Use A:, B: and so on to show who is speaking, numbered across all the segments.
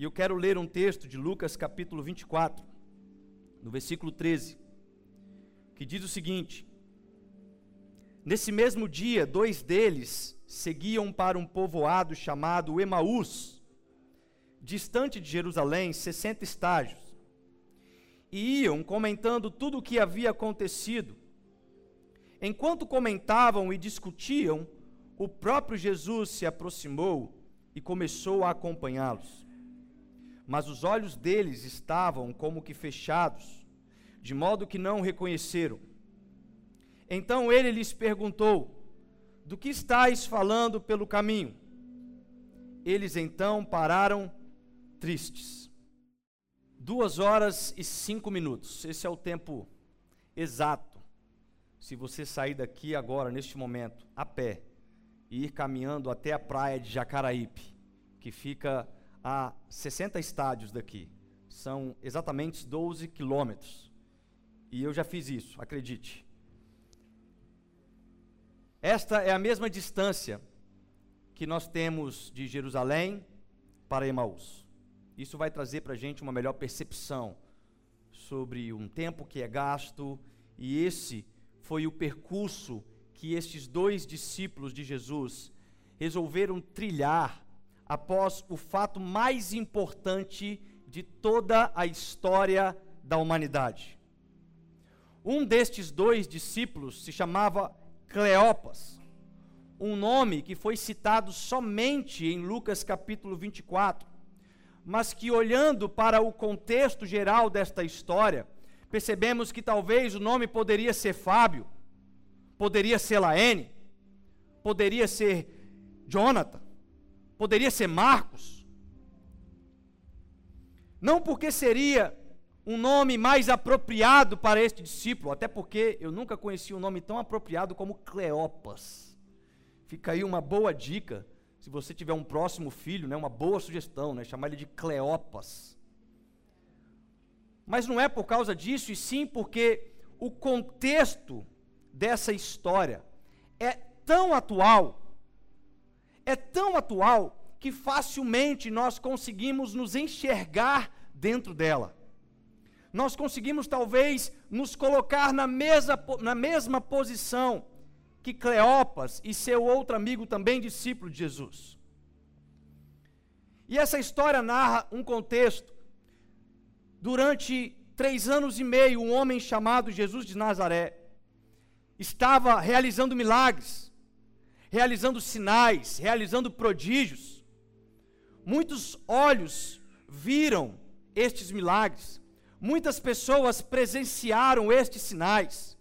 A: E eu quero ler um texto de Lucas capítulo 24, no versículo 13, que diz o seguinte: Nesse mesmo dia, dois deles seguiam para um povoado chamado Emaús, distante de Jerusalém, 60 estágios, e iam comentando tudo o que havia acontecido. Enquanto comentavam e discutiam, o próprio Jesus se aproximou e começou a acompanhá-los. Mas os olhos deles estavam como que fechados, de modo que não o reconheceram. Então ele lhes perguntou: Do que estáis falando pelo caminho? Eles então pararam tristes. Duas horas e cinco minutos, esse é o tempo exato. Se você sair daqui agora, neste momento, a pé, e ir caminhando até a praia de Jacaraípe, que fica a 60 estádios daqui. São exatamente 12 quilômetros. E eu já fiz isso, acredite. Esta é a mesma distância que nós temos de Jerusalém para Emaús. Isso vai trazer para a gente uma melhor percepção sobre um tempo que é gasto, e esse foi o percurso que estes dois discípulos de Jesus resolveram trilhar após o fato mais importante de toda a história da humanidade. Um destes dois discípulos se chamava Cleopas, um nome que foi citado somente em Lucas capítulo 24, mas que olhando para o contexto geral desta história, percebemos que talvez o nome poderia ser Fábio, poderia ser Laene, poderia ser Jonathan, poderia ser Marcos. Não porque seria um nome mais apropriado para este discípulo, até porque eu nunca conheci um nome tão apropriado como Cleopas. Fica aí uma boa dica, se você tiver um próximo filho, né, uma boa sugestão, né, chamar ele de Cleopas. Mas não é por causa disso, e sim porque o contexto dessa história é tão atual, é tão atual, que facilmente nós conseguimos nos enxergar dentro dela. Nós conseguimos talvez nos colocar na mesma, na mesma posição que Cleopas e seu outro amigo também discípulo de Jesus. E essa história narra um contexto. Durante três anos e meio, um homem chamado Jesus de Nazaré estava realizando milagres, realizando sinais, realizando prodígios. Muitos olhos viram estes milagres, muitas pessoas presenciaram estes sinais.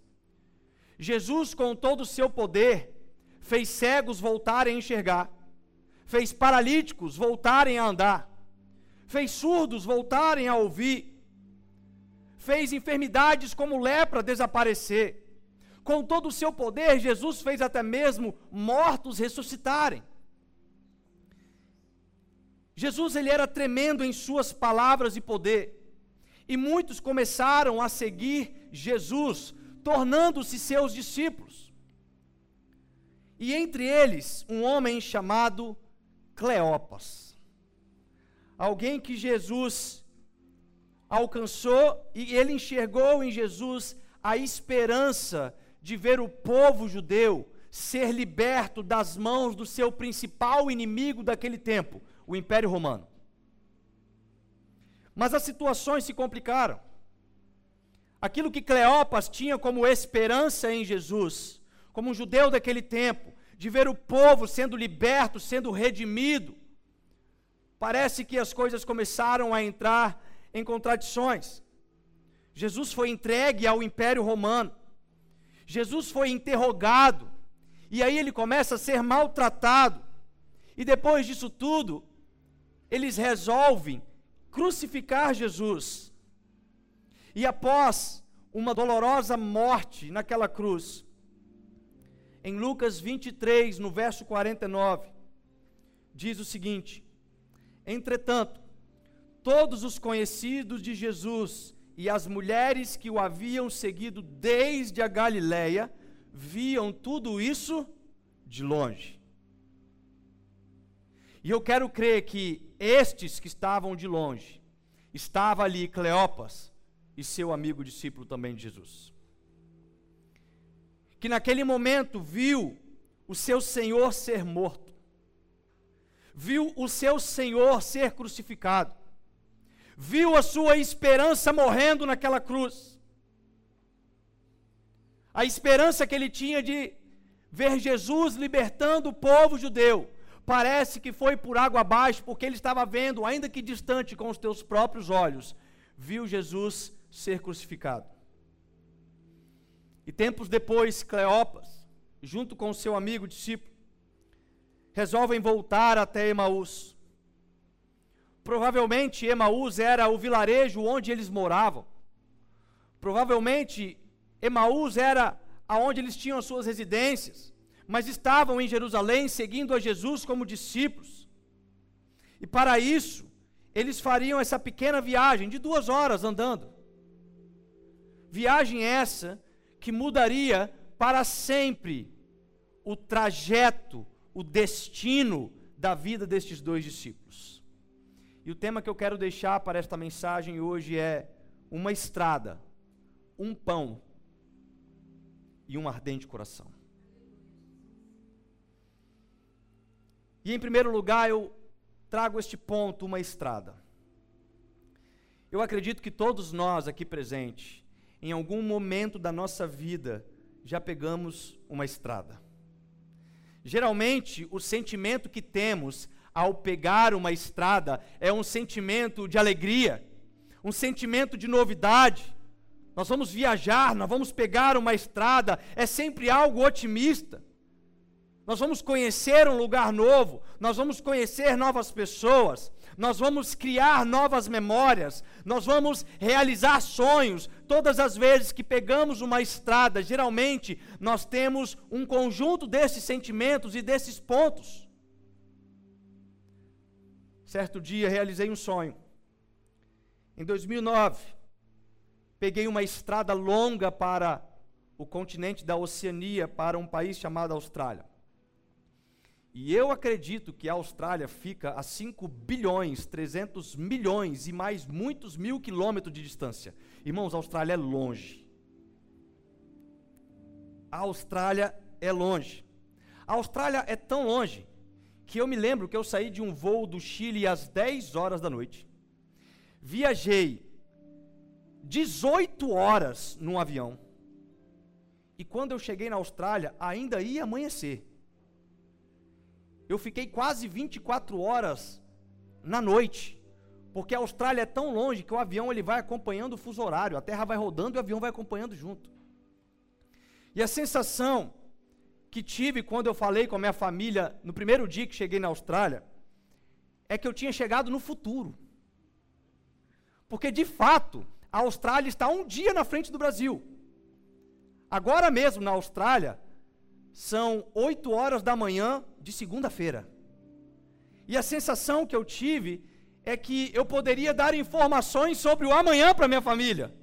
A: Jesus, com todo o seu poder, fez cegos voltarem a enxergar, fez paralíticos voltarem a andar, fez surdos voltarem a ouvir, fez enfermidades como lepra desaparecer com todo o seu poder, Jesus fez até mesmo mortos ressuscitarem. Jesus ele era tremendo em suas palavras e poder. E muitos começaram a seguir Jesus, tornando-se seus discípulos. E entre eles, um homem chamado Cleopas. Alguém que Jesus alcançou e ele enxergou em Jesus a esperança de ver o povo judeu ser liberto das mãos do seu principal inimigo daquele tempo, o Império Romano. Mas as situações se complicaram. Aquilo que Cleopas tinha como esperança em Jesus, como um judeu daquele tempo, de ver o povo sendo liberto, sendo redimido, parece que as coisas começaram a entrar em contradições. Jesus foi entregue ao Império Romano. Jesus foi interrogado, e aí ele começa a ser maltratado, e depois disso tudo, eles resolvem crucificar Jesus. E após uma dolorosa morte naquela cruz, em Lucas 23, no verso 49, diz o seguinte: Entretanto, todos os conhecidos de Jesus e as mulheres que o haviam seguido desde a Galiléia viam tudo isso de longe. E eu quero crer que estes que estavam de longe, estava ali Cleopas e seu amigo discípulo também de Jesus. Que naquele momento viu o seu Senhor ser morto, viu o seu Senhor ser crucificado, viu a sua esperança morrendo naquela cruz, a esperança que ele tinha de ver Jesus libertando o povo judeu, parece que foi por água abaixo, porque ele estava vendo, ainda que distante com os teus próprios olhos, viu Jesus ser crucificado. E tempos depois, Cleopas, junto com seu amigo discípulo, resolvem voltar até Emaús. Provavelmente Emaús era o vilarejo onde eles moravam. Provavelmente Emaús era aonde eles tinham as suas residências, mas estavam em Jerusalém seguindo a Jesus como discípulos. E para isso, eles fariam essa pequena viagem de duas horas andando. Viagem essa que mudaria para sempre o trajeto, o destino da vida destes dois discípulos. E o tema que eu quero deixar para esta mensagem hoje é uma estrada, um pão e um ardente coração. E em primeiro lugar, eu trago este ponto, uma estrada. Eu acredito que todos nós aqui presentes, em algum momento da nossa vida, já pegamos uma estrada. Geralmente, o sentimento que temos ao pegar uma estrada é um sentimento de alegria, um sentimento de novidade, nós vamos viajar, nós vamos pegar uma estrada, é sempre algo otimista. Nós vamos conhecer um lugar novo, nós vamos conhecer novas pessoas, nós vamos criar novas memórias, nós vamos realizar sonhos. Todas as vezes que pegamos uma estrada, geralmente nós temos um conjunto desses sentimentos e desses pontos. Certo dia realizei um sonho. Em 2009, peguei uma estrada longa para o continente da Oceania, para um país chamado Austrália. E eu acredito que a Austrália fica a 5 bilhões, 300 milhões e mais muitos mil quilômetros de distância. Irmãos, a Austrália é longe. A Austrália é longe. A Austrália é tão longe que eu me lembro que eu saí de um voo do Chile às 10 horas da noite. Viajei 18 horas num avião. E quando eu cheguei na Austrália, ainda ia amanhecer. Eu fiquei quase 24 horas na noite, porque a Austrália é tão longe que o avião ele vai acompanhando o fuso horário, a Terra vai rodando e o avião vai acompanhando junto. E a sensação que tive quando eu falei com a minha família no primeiro dia que cheguei na Austrália é que eu tinha chegado no futuro. Porque de fato, a Austrália está um dia na frente do Brasil. Agora mesmo na Austrália, são 8 horas da manhã de segunda-feira. E a sensação que eu tive é que eu poderia dar informações sobre o amanhã para minha família.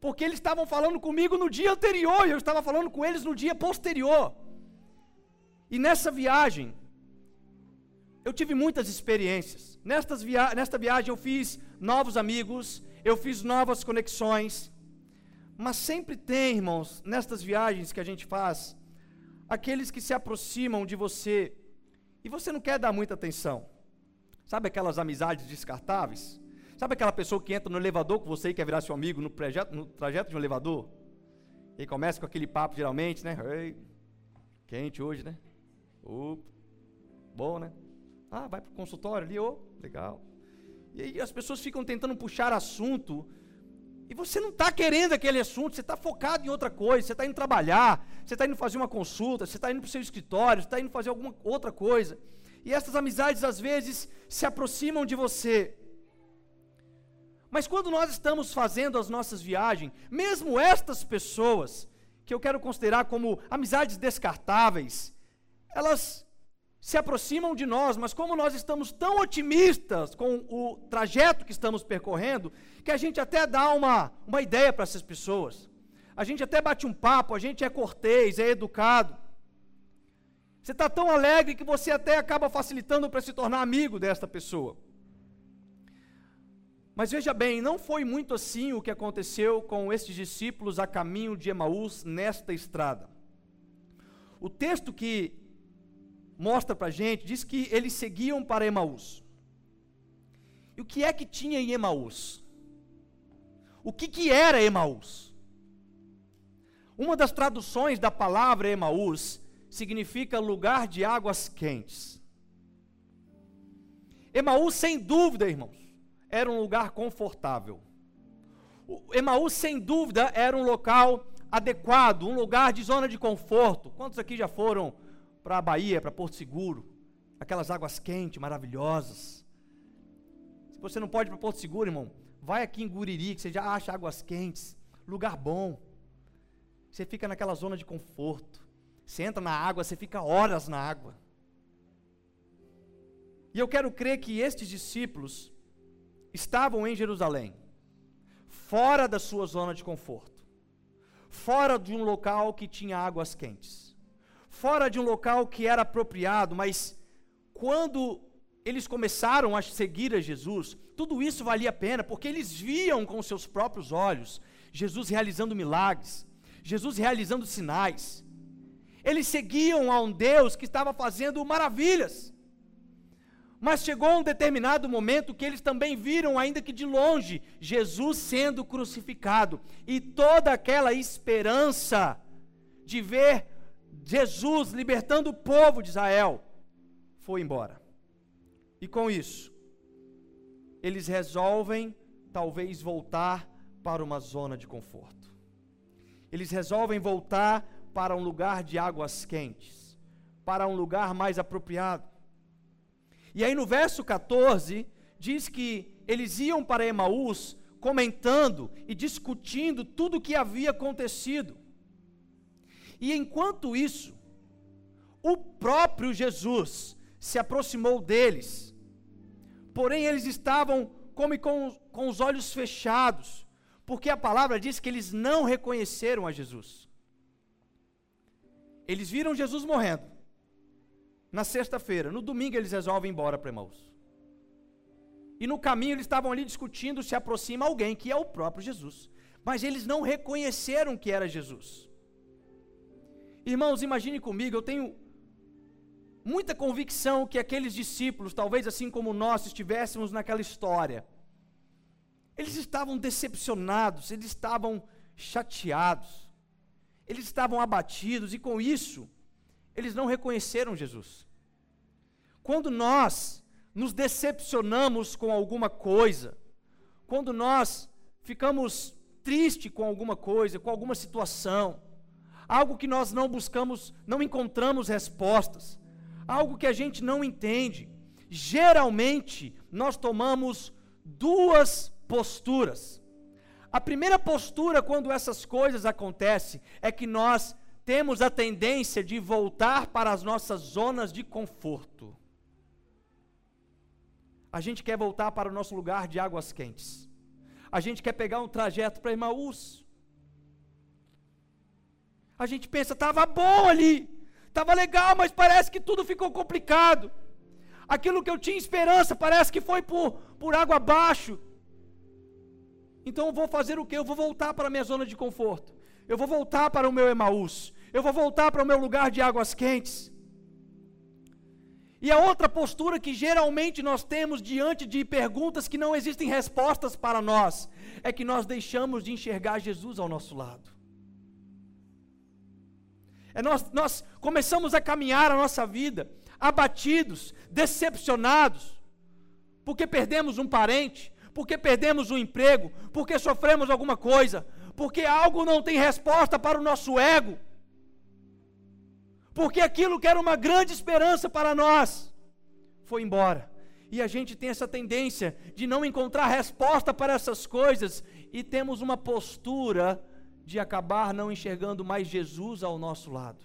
A: Porque eles estavam falando comigo no dia anterior e eu estava falando com eles no dia posterior. E nessa viagem, eu tive muitas experiências. Nestas via nesta viagem eu fiz novos amigos, eu fiz novas conexões. Mas sempre tem, irmãos, nestas viagens que a gente faz, aqueles que se aproximam de você e você não quer dar muita atenção. Sabe aquelas amizades descartáveis? Sabe aquela pessoa que entra no elevador com você e quer virar seu amigo no, projeto, no trajeto de um elevador? E começa com aquele papo geralmente, né? Ei, quente hoje, né? Opa, bom, né? Ah, vai para o consultório ali, ô, oh, legal. E aí as pessoas ficam tentando puxar assunto. E você não está querendo aquele assunto, você está focado em outra coisa, você está indo trabalhar, você está indo fazer uma consulta, você está indo para o seu escritório, você está indo fazer alguma outra coisa. E essas amizades às vezes se aproximam de você. Mas quando nós estamos fazendo as nossas viagens, mesmo estas pessoas, que eu quero considerar como amizades descartáveis, elas se aproximam de nós, mas como nós estamos tão otimistas com o trajeto que estamos percorrendo, que a gente até dá uma, uma ideia para essas pessoas. A gente até bate um papo, a gente é cortês, é educado. Você está tão alegre que você até acaba facilitando para se tornar amigo desta pessoa. Mas veja bem, não foi muito assim o que aconteceu com estes discípulos a caminho de Emaús nesta estrada. O texto que mostra para a gente diz que eles seguiam para Emaús. E o que é que tinha em Emaús? O que, que era Emaús? Uma das traduções da palavra Emaús significa lugar de águas quentes. Emaús, sem dúvida, irmãos, era um lugar confortável. Emaús, sem dúvida, era um local adequado, um lugar de zona de conforto. Quantos aqui já foram para a Bahia, para Porto Seguro? Aquelas águas quentes, maravilhosas. Se você não pode ir para Porto Seguro, irmão, vai aqui em Guriri, que você já acha águas quentes, lugar bom. Você fica naquela zona de conforto. Você entra na água, você fica horas na água. E eu quero crer que estes discípulos estavam em Jerusalém, fora da sua zona de conforto, fora de um local que tinha águas quentes, fora de um local que era apropriado, mas quando eles começaram a seguir a Jesus, tudo isso valia a pena, porque eles viam com seus próprios olhos Jesus realizando milagres, Jesus realizando sinais. Eles seguiam a um Deus que estava fazendo maravilhas. Mas chegou um determinado momento que eles também viram, ainda que de longe, Jesus sendo crucificado. E toda aquela esperança de ver Jesus libertando o povo de Israel foi embora. E com isso, eles resolvem talvez voltar para uma zona de conforto. Eles resolvem voltar para um lugar de águas quentes, para um lugar mais apropriado. E aí no verso 14, diz que eles iam para Emaús comentando e discutindo tudo o que havia acontecido. E enquanto isso, o próprio Jesus se aproximou deles, porém eles estavam como com, com os olhos fechados, porque a palavra diz que eles não reconheceram a Jesus. Eles viram Jesus morrendo, na sexta-feira. No domingo eles resolvem ir embora para Emaús. E no caminho eles estavam ali discutindo se aproxima alguém, que é o próprio Jesus. Mas eles não reconheceram que era Jesus. Irmãos, imagine comigo, eu tenho muita convicção que aqueles discípulos, talvez assim como nós estivéssemos naquela história, eles estavam decepcionados, eles estavam chateados, eles estavam abatidos, e com isso, eles não reconheceram Jesus. Quando nós nos decepcionamos com alguma coisa, quando nós ficamos tristes com alguma coisa, com alguma situação, algo que nós não buscamos, não encontramos respostas, algo que a gente não entende, geralmente nós tomamos duas posturas. A primeira postura, quando essas coisas acontecem, é que nós temos a tendência de voltar para as nossas zonas de conforto. A gente quer voltar para o nosso lugar de águas quentes. A gente quer pegar um trajeto para Emaús. A gente pensa, estava bom ali, estava legal, mas parece que tudo ficou complicado. Aquilo que eu tinha esperança parece que foi por, por água abaixo. Então eu vou fazer o que? Eu vou voltar para a minha zona de conforto eu vou voltar para o meu Emaús, eu vou voltar para o meu lugar de águas quentes. E a outra postura que geralmente nós temos diante de perguntas que não existem respostas para nós, é que nós deixamos de enxergar Jesus ao nosso lado. É nós, nós começamos a caminhar a nossa vida abatidos, decepcionados, porque perdemos um parente, porque perdemos um emprego, porque sofremos alguma coisa, porque algo não tem resposta para o nosso ego, porque aquilo que era uma grande esperança para nós foi embora. E a gente tem essa tendência de não encontrar resposta para essas coisas e temos uma postura de acabar não enxergando mais Jesus ao nosso lado.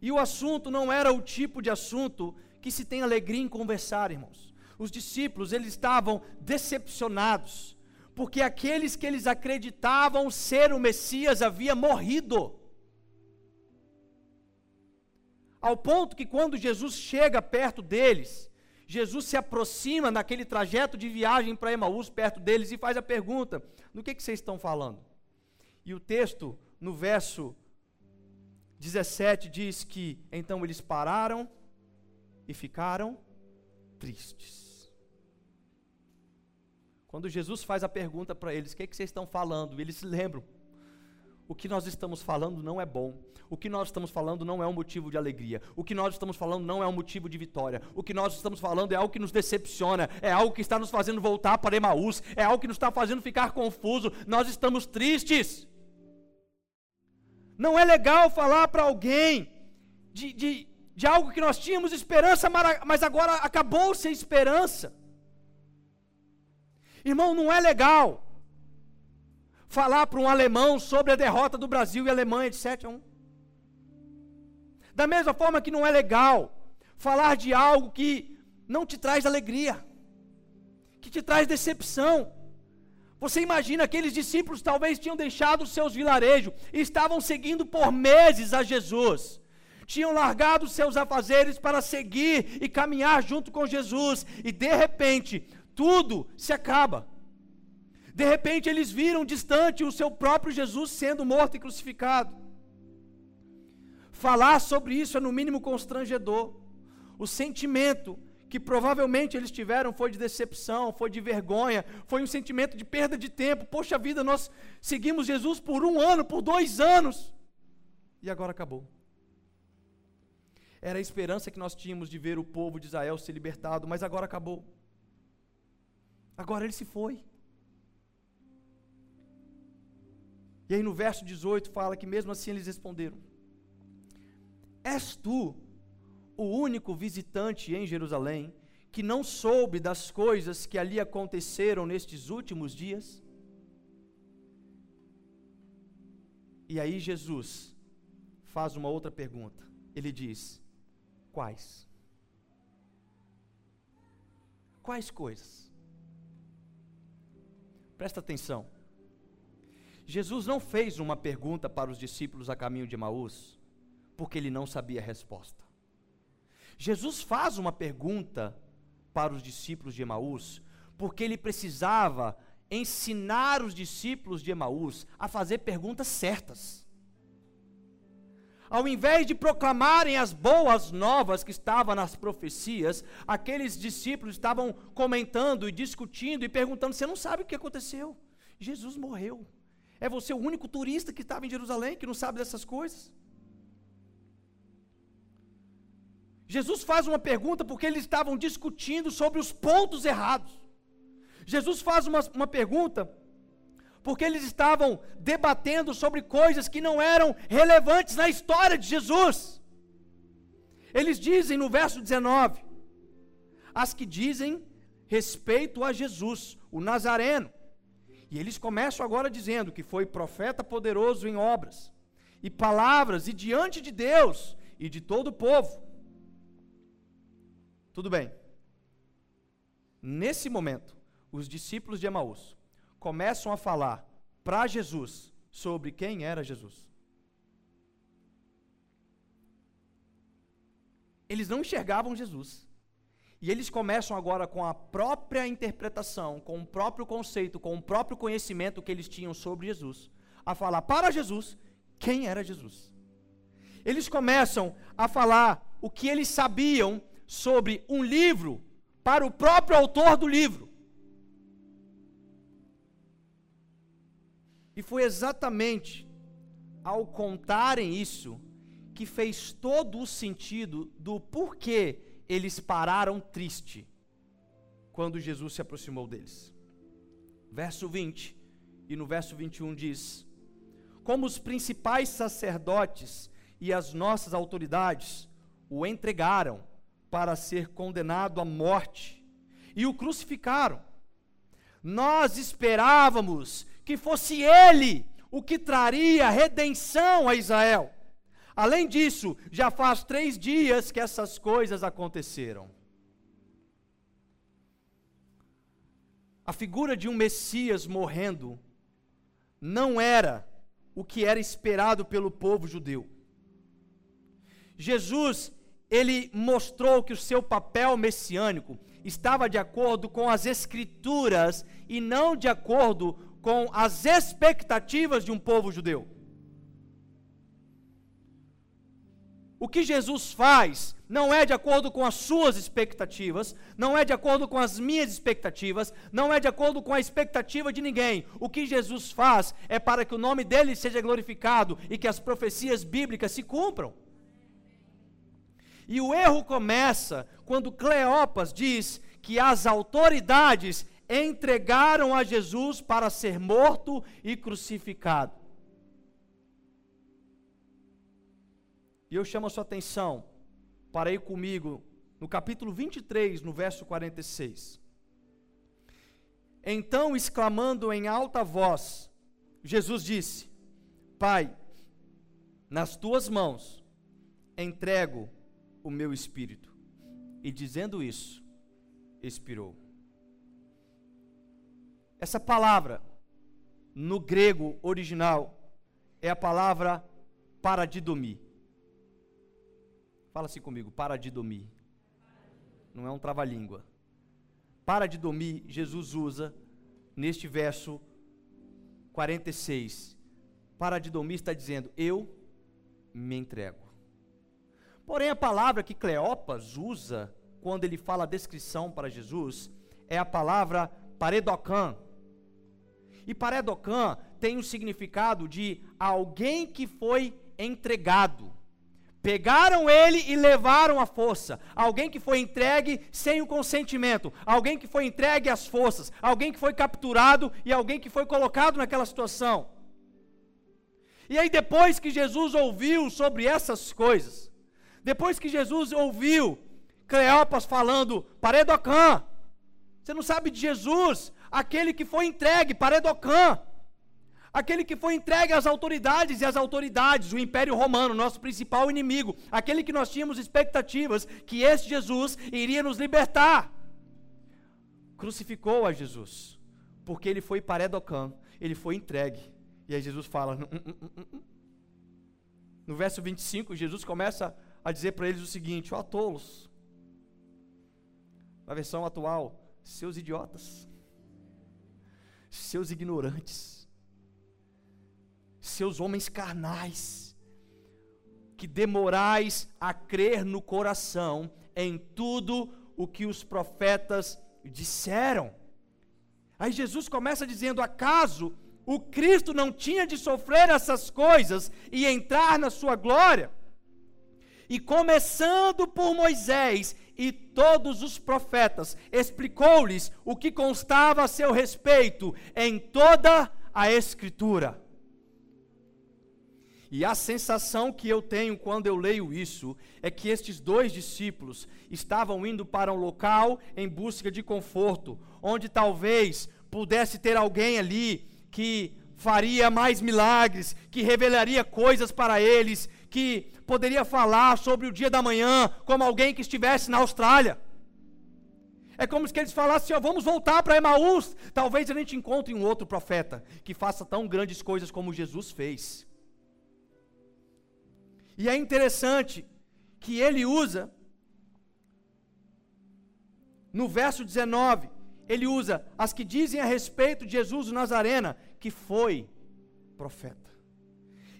A: E o assunto não era o tipo de assunto que se tem alegria em conversar, irmãos. Os discípulos, eles estavam decepcionados porque aqueles que eles acreditavam ser o Messias havia morrido. Ao ponto que quando Jesus chega perto deles Jesus se aproxima naquele trajeto de viagem para Emaús, perto deles, e faz a pergunta: do que, que vocês estão falando? E o texto, no verso 17, diz que então eles pararam e ficaram tristes. Quando Jesus faz a pergunta para eles: o que, que vocês estão falando? Eles se lembram o que nós estamos falando não é bom. O que nós estamos falando não é um motivo de alegria. O que nós estamos falando não é um motivo de vitória. O que nós estamos falando é algo que nos decepciona, é algo que está nos fazendo voltar para Emaús, é algo que nos está fazendo ficar confuso. Nós estamos tristes. Não é legal falar para alguém de, de, de algo que nós tínhamos esperança, mas agora acabou sem esperança. Irmão, não é legal falar para um alemão sobre a derrota do Brasil e Alemanha de 7 a 1. Da mesma forma que não é legal falar de algo que não te traz alegria, que te traz decepção. Você imagina aqueles discípulos talvez tinham deixado os seus vilarejos e estavam seguindo por meses a Jesus. Tinham largado seus afazeres para seguir e caminhar junto com Jesus, e de repente, tudo se acaba. De repente eles viram distante o seu próprio Jesus sendo morto e crucificado. Falar sobre isso é no mínimo constrangedor. O sentimento que provavelmente eles tiveram foi de decepção, foi de vergonha, foi um sentimento de perda de tempo. Poxa vida, nós seguimos Jesus por um ano, por dois anos, e agora acabou. Era a esperança que nós tínhamos de ver o povo de Israel ser libertado, mas agora acabou. Agora ele se foi. E aí no verso 18 fala que mesmo assim eles responderam: És tu o único visitante em Jerusalém que não soube das coisas que ali aconteceram nestes últimos dias? E aí Jesus faz uma outra pergunta. Ele diz: Quais? Quais coisas? Presta atenção. Jesus não fez uma pergunta para os discípulos a caminho de Maús, porque ele não sabia a resposta. Jesus faz uma pergunta para os discípulos de Emaús, porque ele precisava ensinar os discípulos de Emaús a fazer perguntas certas. Ao invés de proclamarem as boas novas que estavam nas profecias, aqueles discípulos estavam comentando e discutindo e perguntando: Você não sabe o que aconteceu? Jesus morreu. É você o único turista que estava em Jerusalém que não sabe dessas coisas? Jesus faz uma pergunta porque eles estavam discutindo sobre os pontos errados. Jesus faz uma, uma pergunta porque eles estavam debatendo sobre coisas que não eram relevantes na história de Jesus. Eles dizem no verso 19: as que dizem respeito a Jesus, o Nazareno, e eles começam agora dizendo que foi profeta poderoso em obras e palavras e diante de Deus e de todo o povo. Tudo bem. Nesse momento, os discípulos de Emaús começam a falar para Jesus sobre quem era Jesus. Eles não enxergavam Jesus. E eles começam agora com a própria interpretação, com o próprio conceito, com o próprio conhecimento que eles tinham sobre Jesus, a falar para Jesus quem era Jesus. Eles começam a falar o que eles sabiam sobre um livro para o próprio autor do livro. E foi exatamente ao contarem isso que fez todo o sentido do porquê eles pararam triste quando Jesus se aproximou deles. Verso 20 e no verso 21 diz: Como os principais sacerdotes e as nossas autoridades o entregaram para ser condenado à morte e o crucificaram. Nós esperávamos que fosse ele o que traria redenção a Israel. Além disso, já faz três dias que essas coisas aconteceram. A figura de um Messias morrendo não era o que era esperado pelo povo judeu. Jesus ele mostrou que o seu papel messiânico estava de acordo com as escrituras e não de acordo com as expectativas de um povo judeu. O que Jesus faz não é de acordo com as suas expectativas, não é de acordo com as minhas expectativas, não é de acordo com a expectativa de ninguém. O que Jesus faz é para que o nome dele seja glorificado e que as profecias bíblicas se cumpram. E o erro começa quando Cleopas diz que as autoridades entregaram a Jesus para ser morto e crucificado. E eu chamo a sua atenção para ir comigo no capítulo 23, no verso 46. Então, exclamando em alta voz, Jesus disse: Pai, nas tuas mãos entrego o meu espírito. E dizendo isso, expirou. Essa palavra, no grego original, é a palavra paradidomia. Fala assim comigo, paradidomia. Não é um trava-língua. Paradidomia, Jesus usa neste verso 46. Paradidomia está dizendo: Eu me entrego. Porém, a palavra que Cleopas usa quando ele fala a descrição para Jesus é a palavra paredocan. E paredocan tem o significado de alguém que foi entregado. Pegaram ele e levaram à força. Alguém que foi entregue sem o consentimento. Alguém que foi entregue às forças. Alguém que foi capturado e alguém que foi colocado naquela situação. E aí, depois que Jesus ouviu sobre essas coisas, depois que Jesus ouviu Cleopas falando, Paredocã, você não sabe de Jesus, aquele que foi entregue, Paredocã, aquele que foi entregue às autoridades e às autoridades, o Império Romano, nosso principal inimigo, aquele que nós tínhamos expectativas que esse Jesus iria nos libertar. Crucificou a Jesus, porque ele foi Paredocã, ele foi entregue. E aí Jesus fala, hum, hum, hum, no verso 25, Jesus começa a dizer para eles o seguinte: ó, oh, tolos, na versão atual, seus idiotas, seus ignorantes, seus homens carnais, que demorais a crer no coração em tudo o que os profetas disseram. Aí Jesus começa dizendo: acaso o Cristo não tinha de sofrer essas coisas e entrar na sua glória? E começando por Moisés e todos os profetas, explicou-lhes o que constava a seu respeito em toda a Escritura. E a sensação que eu tenho quando eu leio isso é que estes dois discípulos estavam indo para um local em busca de conforto, onde talvez pudesse ter alguém ali que faria mais milagres, que revelaria coisas para eles, que poderia falar sobre o dia da manhã como alguém que estivesse na Austrália. É como se eles falassem, ó, vamos voltar para Emaús. Talvez a gente encontre um outro profeta que faça tão grandes coisas como Jesus fez. E é interessante que ele usa, no verso 19, ele usa as que dizem a respeito de Jesus o Nazarena, que foi profeta.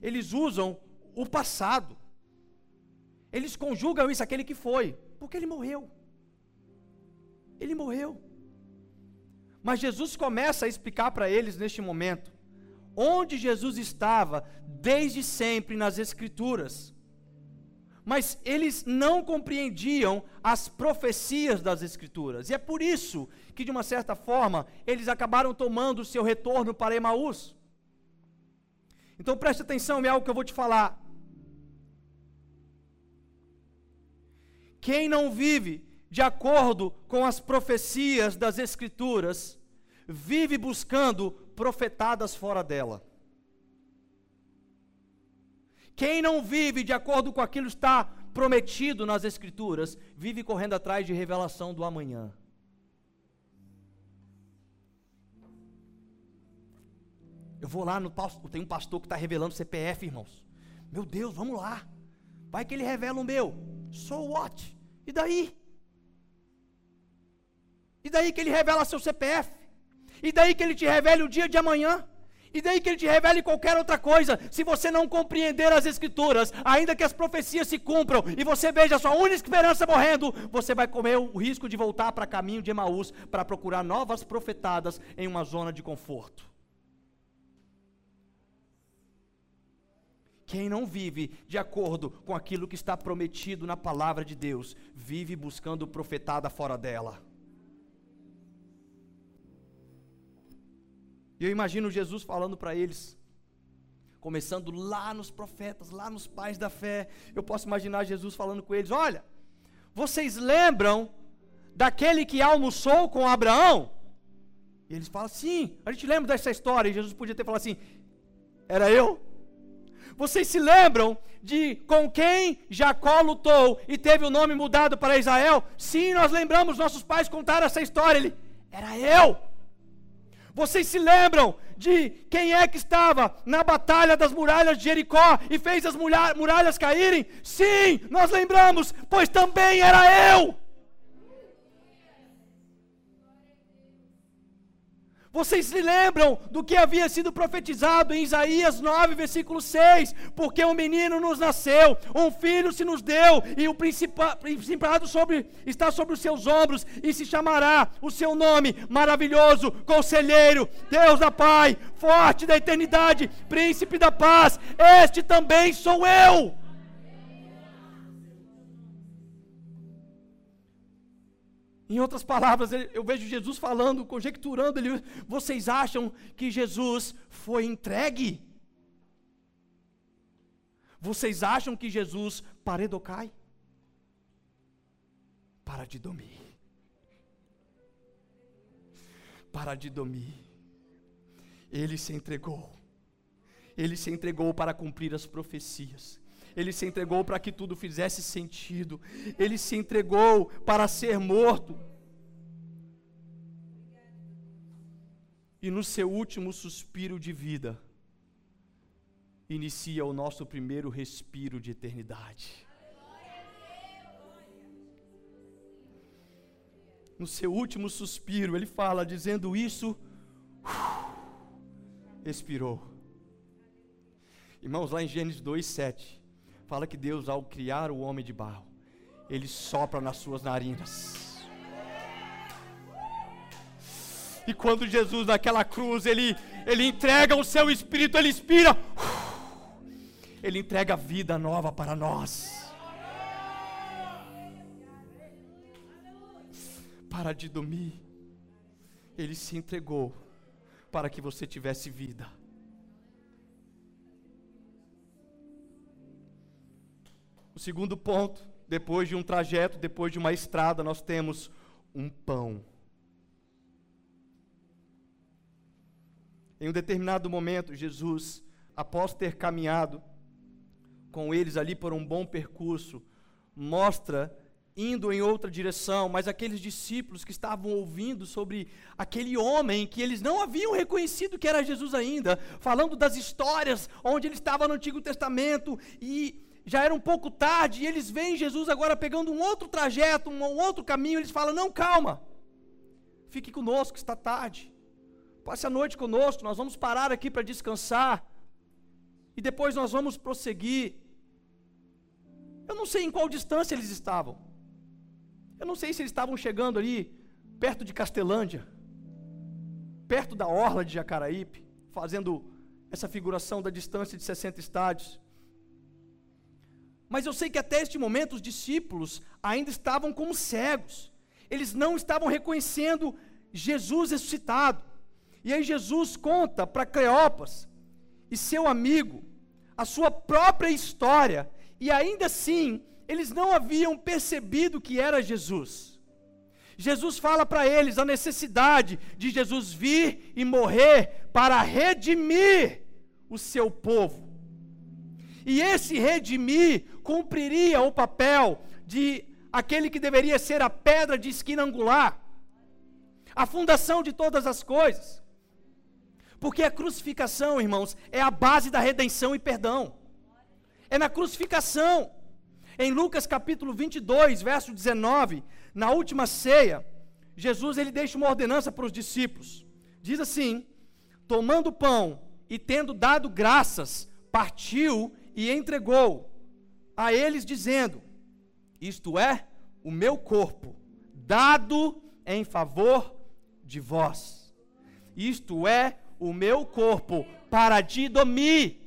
A: Eles usam o passado. Eles conjugam isso aquele que foi, porque ele morreu. Ele morreu. Mas Jesus começa a explicar para eles neste momento onde Jesus estava desde sempre nas Escrituras. Mas eles não compreendiam as profecias das Escrituras. E é por isso que, de uma certa forma, eles acabaram tomando o seu retorno para Emaús. Então preste atenção em algo que eu vou te falar. Quem não vive de acordo com as profecias das Escrituras, vive buscando profetadas fora dela. Quem não vive de acordo com aquilo que está prometido nas Escrituras, vive correndo atrás de revelação do amanhã. Eu vou lá no pastor, tem um pastor que está revelando CPF, irmãos. Meu Deus, vamos lá. Vai que ele revela o meu. So what? E daí? E daí que ele revela seu CPF? E daí que ele te revela o dia de amanhã? E daí que ele te revele qualquer outra coisa. Se você não compreender as escrituras, ainda que as profecias se cumpram e você veja a sua única esperança morrendo, você vai correr o risco de voltar para caminho de Emaús para procurar novas profetadas em uma zona de conforto. Quem não vive de acordo com aquilo que está prometido na palavra de Deus, vive buscando profetada fora dela. E eu imagino Jesus falando para eles, começando lá nos profetas, lá nos pais da fé. Eu posso imaginar Jesus falando com eles: Olha, vocês lembram daquele que almoçou com Abraão? E eles falam: Sim, a gente lembra dessa história. E Jesus podia ter falado assim: Era eu? Vocês se lembram de com quem Jacó lutou e teve o nome mudado para Israel? Sim, nós lembramos, nossos pais contaram essa história. Ele, era eu. Vocês se lembram de quem é que estava na batalha das muralhas de Jericó e fez as muralhas caírem? Sim, nós lembramos, pois também era eu. Vocês se lembram do que havia sido profetizado em Isaías 9, versículo 6? Porque um menino nos nasceu, um filho se nos deu, e o principado sobre, está sobre os seus ombros, e se chamará o seu nome maravilhoso, conselheiro, Deus da Pai, forte da eternidade, príncipe da paz. Este também sou eu. Em outras palavras, eu vejo Jesus falando, conjecturando, ele, vocês acham que Jesus foi entregue? Vocês acham que Jesus paredocai? Para de dormir. Para de dormir. Ele se entregou. Ele se entregou para cumprir as profecias ele se entregou para que tudo fizesse sentido, ele se entregou para ser morto. E no seu último suspiro de vida, inicia o nosso primeiro respiro de eternidade. No seu último suspiro, ele fala, dizendo isso, expirou. Irmãos, lá em Gênesis 2, 7, Fala que Deus, ao criar o homem de barro, ele sopra nas suas narinas. E quando Jesus naquela cruz, ele, ele entrega o seu espírito, ele inspira, ele entrega vida nova para nós. Para de dormir, ele se entregou para que você tivesse vida. O segundo ponto, depois de um trajeto, depois de uma estrada, nós temos um pão. Em um determinado momento, Jesus, após ter caminhado com eles ali por um bom percurso, mostra indo em outra direção, mas aqueles discípulos que estavam ouvindo sobre aquele homem que eles não haviam reconhecido que era Jesus ainda, falando das histórias onde ele estava no Antigo Testamento e já era um pouco tarde, e eles veem Jesus agora pegando um outro trajeto, um outro caminho, eles falam: Não, calma, fique conosco, está tarde, passe a noite conosco, nós vamos parar aqui para descansar, e depois nós vamos prosseguir. Eu não sei em qual distância eles estavam, eu não sei se eles estavam chegando ali, perto de Castelândia, perto da orla de Jacaraípe, fazendo essa figuração da distância de 60 estádios. Mas eu sei que até este momento os discípulos ainda estavam como cegos. Eles não estavam reconhecendo Jesus ressuscitado. E aí Jesus conta para Cleopas e seu amigo a sua própria história, e ainda assim eles não haviam percebido que era Jesus. Jesus fala para eles a necessidade de Jesus vir e morrer para redimir o seu povo. E esse redimir cumpriria o papel de aquele que deveria ser a pedra de esquina angular, a fundação de todas as coisas. Porque a crucificação, irmãos, é a base da redenção e perdão. É na crucificação. Em Lucas capítulo 22, verso 19, na última ceia, Jesus ele deixa uma ordenança para os discípulos. Diz assim: Tomando pão e tendo dado graças, partiu e entregou a eles, dizendo: Isto é o meu corpo, dado em favor de vós. Isto é o meu corpo para Didomi.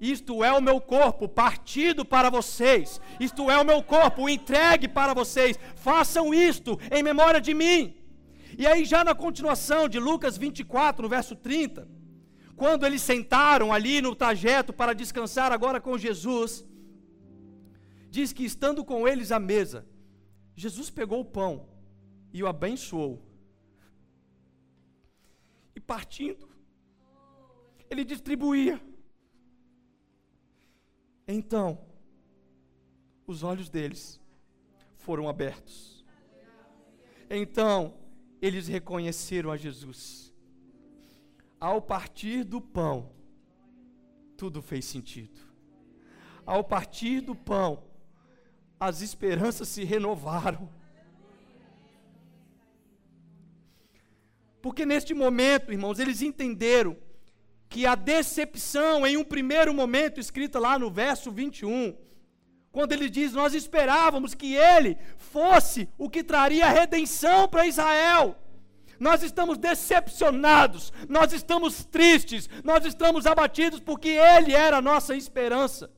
A: Isto é o meu corpo partido para vocês. Isto é o meu corpo entregue para vocês. Façam isto em memória de mim. E aí, já na continuação de Lucas 24, no verso 30, quando eles sentaram ali no trajeto para descansar agora com Jesus, diz que estando com eles à mesa, Jesus pegou o pão e o abençoou. E partindo, ele distribuía. Então, os olhos deles foram abertos. Então, eles reconheceram a Jesus. Ao partir do pão, tudo fez sentido. Ao partir do pão, as esperanças se renovaram. Porque neste momento, irmãos, eles entenderam que a decepção, em um primeiro momento, escrita lá no verso 21, quando ele diz: Nós esperávamos que ele fosse o que traria redenção para Israel. Nós estamos decepcionados, nós estamos tristes, nós estamos abatidos porque ele era a nossa esperança.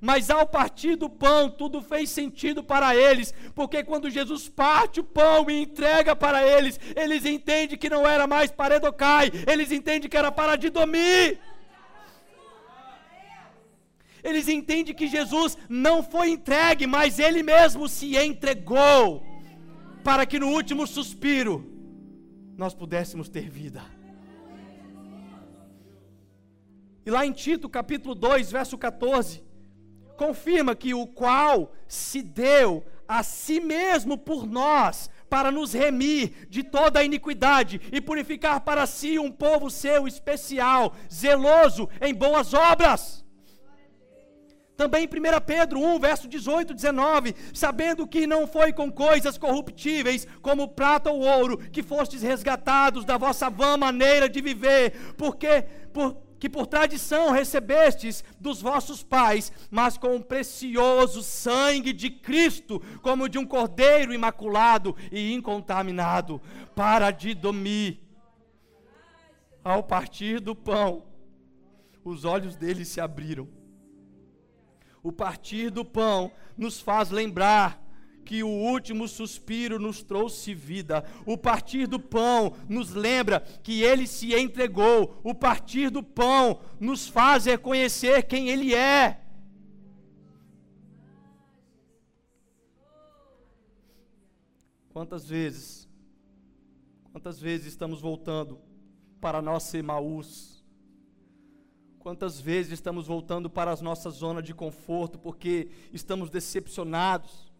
A: Mas ao partir do pão, tudo fez sentido para eles, porque quando Jesus parte o pão e entrega para eles, eles entendem que não era mais para Edocai, eles entendem que era para Didomi. Eles entendem que Jesus não foi entregue, mas ele mesmo se entregou, para que no último suspiro nós pudéssemos ter vida. E lá em Tito, capítulo 2, verso 14, confirma que o qual se deu a si mesmo por nós, para nos remir de toda a iniquidade e purificar para si um povo seu especial, zeloso em boas obras. Também em 1 Pedro 1, verso 18, 19, sabendo que não foi com coisas corruptíveis, como prata ou ouro, que fostes resgatados da vossa vã maneira de viver, porque por, que por tradição recebestes dos vossos pais, mas com o precioso sangue de Cristo, como de um cordeiro imaculado e incontaminado, para de dormir. Ao partir do pão, os olhos deles se abriram. O partir do pão nos faz lembrar que o último suspiro nos trouxe vida. O partir do pão nos lembra que ele se entregou. O partir do pão nos faz reconhecer quem ele é. Quantas vezes, quantas vezes estamos voltando para a nossa Emaús? Quantas vezes estamos voltando para a nossa zona de conforto porque estamos decepcionados?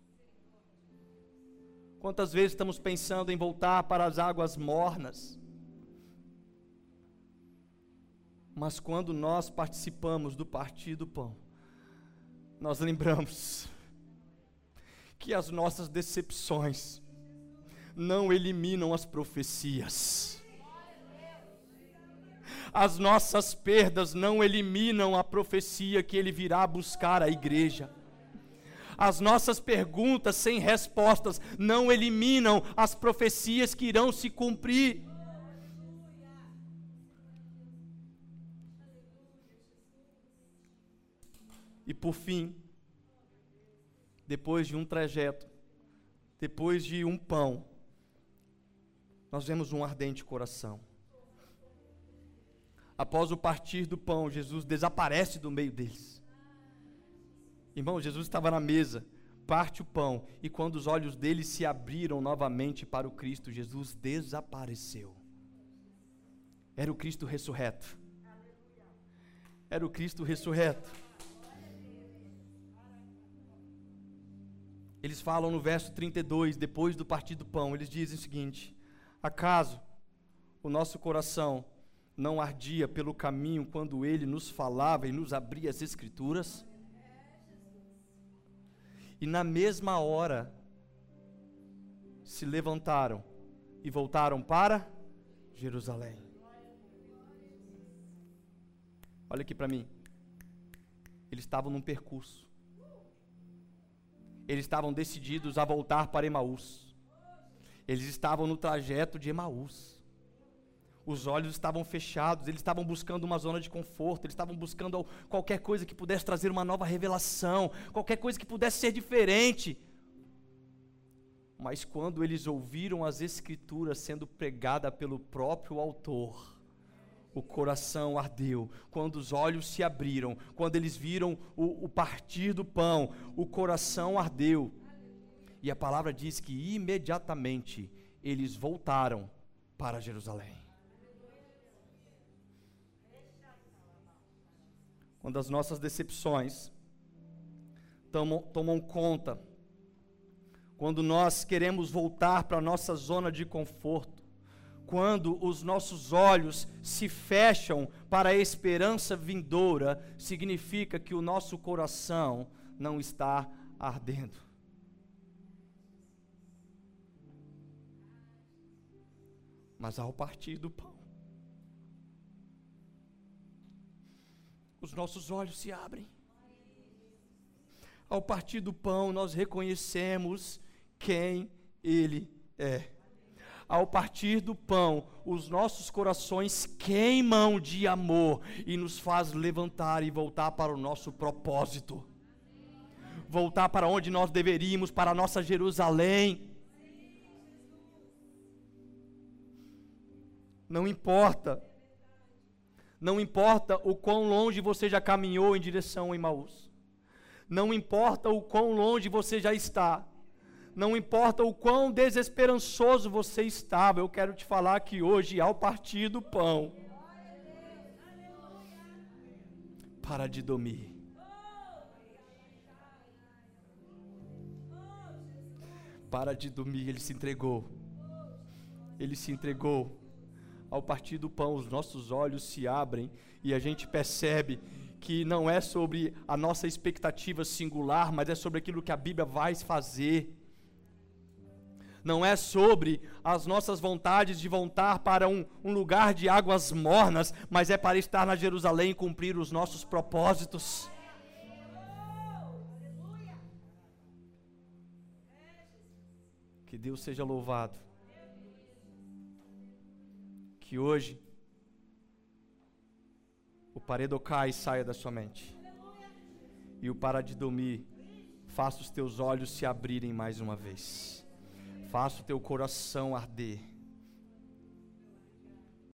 A: Quantas vezes estamos pensando em voltar para as águas mornas? Mas quando nós participamos do partir do pão, nós lembramos que as nossas decepções não eliminam as profecias. As nossas perdas não eliminam a profecia que ele virá buscar a igreja. As nossas perguntas sem respostas não eliminam as profecias que irão se cumprir. E por fim, depois de um trajeto, depois de um pão, nós vemos um ardente coração. Após o partir do pão, Jesus desaparece do meio deles. Irmão, Jesus estava na mesa, parte o pão, e quando os olhos dele se abriram novamente para o Cristo, Jesus desapareceu. Era o Cristo ressurreto. Era o Cristo ressurreto. Eles falam no verso 32, depois do partir do pão, eles dizem o seguinte: Acaso o nosso coração não ardia pelo caminho quando ele nos falava e nos abria as Escrituras? E na mesma hora se levantaram e voltaram para Jerusalém. Olha aqui para mim. Eles estavam num percurso. Eles estavam decididos a voltar para Emaús. Eles estavam no trajeto de Emaús. Os olhos estavam fechados, eles estavam buscando uma zona de conforto, eles estavam buscando qualquer coisa que pudesse trazer uma nova revelação, qualquer coisa que pudesse ser diferente. Mas quando eles ouviram as Escrituras sendo pregada pelo próprio autor, o coração ardeu, quando os olhos se abriram, quando eles viram o, o, partir do pão, o coração ardeu. E a palavra diz que imediatamente eles voltaram para Jerusalém. Quando as nossas decepções tomam, tomam conta, quando nós queremos voltar para a nossa zona de conforto, quando os nossos olhos se fecham para a esperança vindoura, significa que o nosso coração não está ardendo. Mas ao partir do pão, os nossos olhos se abrem. Ao partir do pão, nós reconhecemos quem Ele é. Ao partir do pão, os nossos corações queimam de amor e nos faz levantar e voltar para o nosso propósito. Voltar para onde nós deveríamos, para a nossa Jerusalém. Não importa não importa o quão longe você já caminhou em direção a Emmaus. Não importa o quão longe você já está. Não importa o quão desesperançoso você estava. Eu quero te falar que hoje, ao partir do pão, para de dormir. Para de dormir, ele se entregou. Ele se entregou ao partir do pão, os nossos olhos se abrem e a gente percebe que não é sobre a nossa expectativa singular, mas é sobre aquilo que a Bíblia vai fazer. Não é sobre as nossas vontades de voltar para um, um lugar de águas mornas, mas é para estar na Jerusalém e cumprir os nossos propósitos. Que Deus seja louvado que hoje o paredocai saia da sua mente. E o para de dormir faça os teus olhos se abrirem mais uma vez, faça o teu coração arder